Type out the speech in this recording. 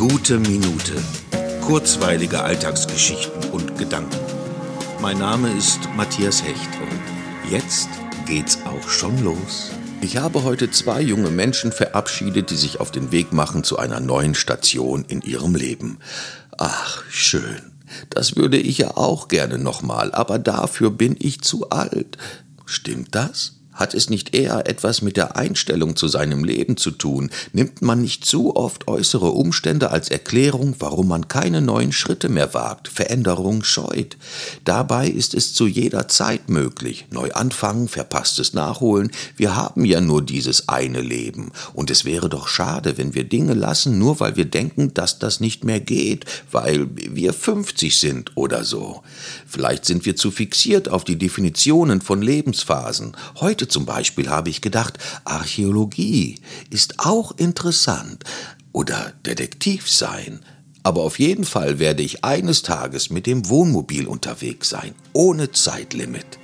Gute Minute. Kurzweilige Alltagsgeschichten und Gedanken. Mein Name ist Matthias Hecht und jetzt geht's auch schon los. Ich habe heute zwei junge Menschen verabschiedet, die sich auf den Weg machen zu einer neuen Station in ihrem Leben. Ach, schön. Das würde ich ja auch gerne nochmal, aber dafür bin ich zu alt. Stimmt das? Hat es nicht eher etwas mit der Einstellung zu seinem Leben zu tun? Nimmt man nicht zu oft äußere Umstände als Erklärung, warum man keine neuen Schritte mehr wagt, Veränderung scheut? Dabei ist es zu jeder Zeit möglich. Neu anfangen, verpasstes nachholen. Wir haben ja nur dieses eine Leben. Und es wäre doch schade, wenn wir Dinge lassen, nur weil wir denken, dass das nicht mehr geht, weil wir 50 sind oder so. Vielleicht sind wir zu fixiert auf die Definitionen von Lebensphasen. Heute zum Beispiel habe ich gedacht, Archäologie ist auch interessant oder Detektiv sein. Aber auf jeden Fall werde ich eines Tages mit dem Wohnmobil unterwegs sein, ohne Zeitlimit.